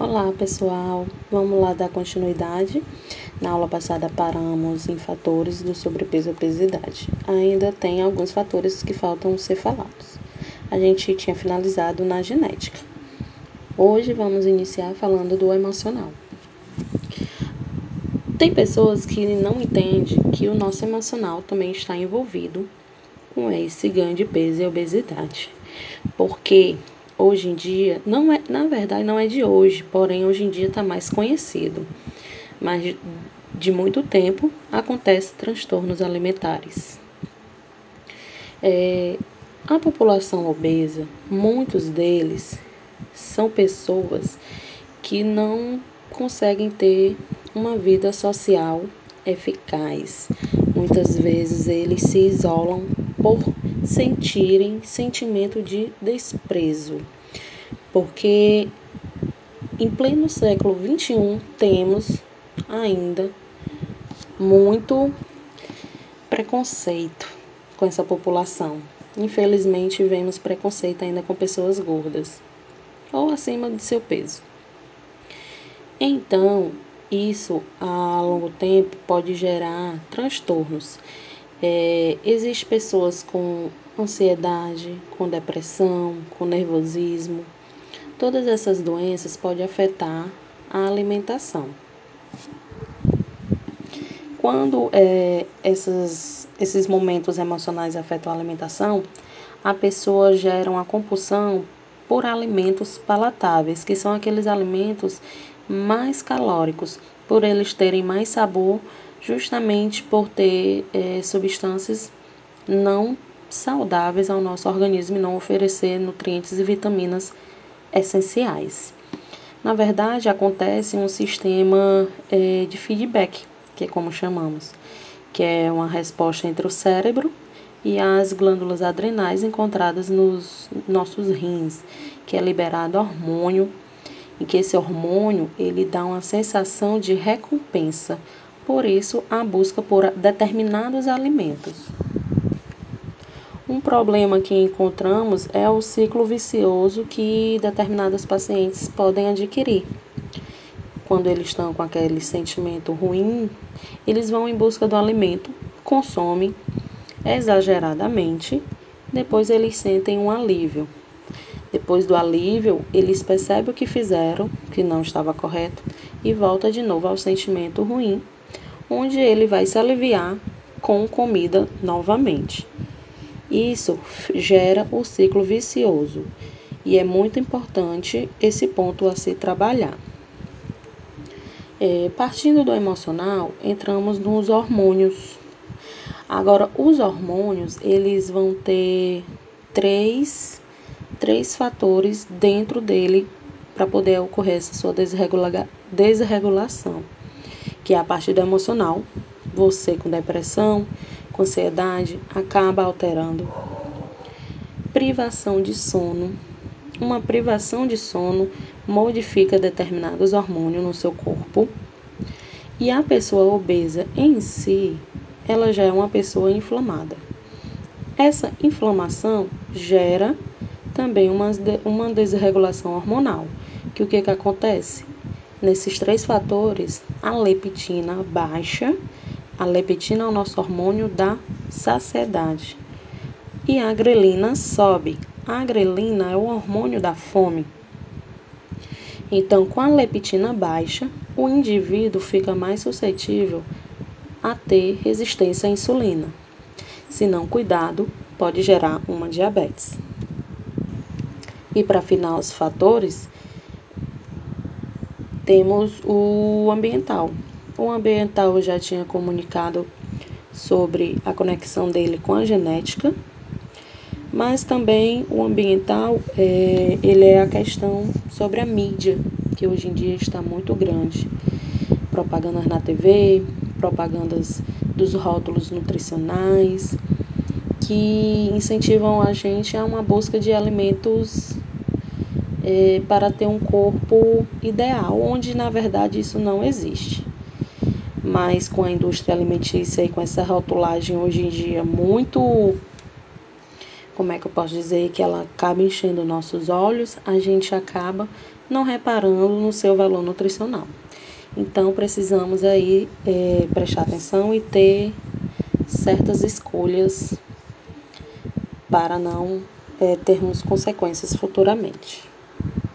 Olá pessoal, vamos lá dar continuidade. Na aula passada paramos em fatores do sobrepeso e obesidade. Ainda tem alguns fatores que faltam ser falados. A gente tinha finalizado na genética. Hoje vamos iniciar falando do emocional. Tem pessoas que não entendem que o nosso emocional também está envolvido com esse ganho de peso e obesidade. Porque hoje em dia, não é, na verdade não é de hoje, porém hoje em dia está mais conhecido. Mas de muito tempo acontecem transtornos alimentares. É, a população obesa, muitos deles são pessoas que não conseguem ter uma vida social eficaz. Muitas vezes eles se isolam por sentirem sentimento de desprezo. Porque em pleno século XXI temos ainda muito preconceito com essa população. Infelizmente, vemos preconceito ainda com pessoas gordas ou acima de seu peso. Então, isso a longo tempo pode gerar transtornos. É, Existem pessoas com ansiedade, com depressão, com nervosismo. Todas essas doenças podem afetar a alimentação. Quando é, essas, esses momentos emocionais afetam a alimentação, a pessoa gera uma compulsão por alimentos palatáveis, que são aqueles alimentos mais calóricos, por eles terem mais sabor, justamente por ter é, substâncias não saudáveis ao nosso organismo e não oferecer nutrientes e vitaminas essenciais. Na verdade, acontece um sistema é, de feedback, que é como chamamos, que é uma resposta entre o cérebro e as glândulas adrenais encontradas nos nossos rins, que é liberado hormônio, e que esse hormônio ele dá uma sensação de recompensa. Por isso, a busca por determinados alimentos. Um problema que encontramos é o ciclo vicioso que determinados pacientes podem adquirir. Quando eles estão com aquele sentimento ruim, eles vão em busca do alimento, consomem exageradamente, depois eles sentem um alívio. Depois do alívio, eles percebem o que fizeram, que não estava correto, e volta de novo ao sentimento ruim, onde ele vai se aliviar com comida novamente. Isso gera o ciclo vicioso e é muito importante esse ponto a se trabalhar. É, partindo do emocional, entramos nos hormônios. Agora, os hormônios, eles vão ter três, três fatores dentro dele para poder ocorrer essa sua desregula desregulação, que é a parte do emocional. Você com depressão, com ansiedade, acaba alterando. Privação de sono. Uma privação de sono modifica determinados hormônios no seu corpo. E a pessoa obesa em si, ela já é uma pessoa inflamada. Essa inflamação gera também uma, uma desregulação hormonal. Que o que, que acontece? Nesses três fatores, a leptina baixa a leptina é o nosso hormônio da saciedade. E a grelina sobe. A grelina é o hormônio da fome. Então, com a leptina baixa, o indivíduo fica mais suscetível a ter resistência à insulina. Se não cuidado, pode gerar uma diabetes. E para afinar os fatores, temos o ambiental, o ambiental já tinha comunicado sobre a conexão dele com a genética, mas também o ambiental é, ele é a questão sobre a mídia, que hoje em dia está muito grande. Propagandas na TV, propagandas dos rótulos nutricionais, que incentivam a gente a uma busca de alimentos é, para ter um corpo ideal, onde na verdade isso não existe mas com a indústria alimentícia e com essa rotulagem hoje em dia muito como é que eu posso dizer que ela acaba enchendo nossos olhos, a gente acaba não reparando no seu valor nutricional. Então, precisamos aí é, prestar atenção e ter certas escolhas para não é, termos consequências futuramente.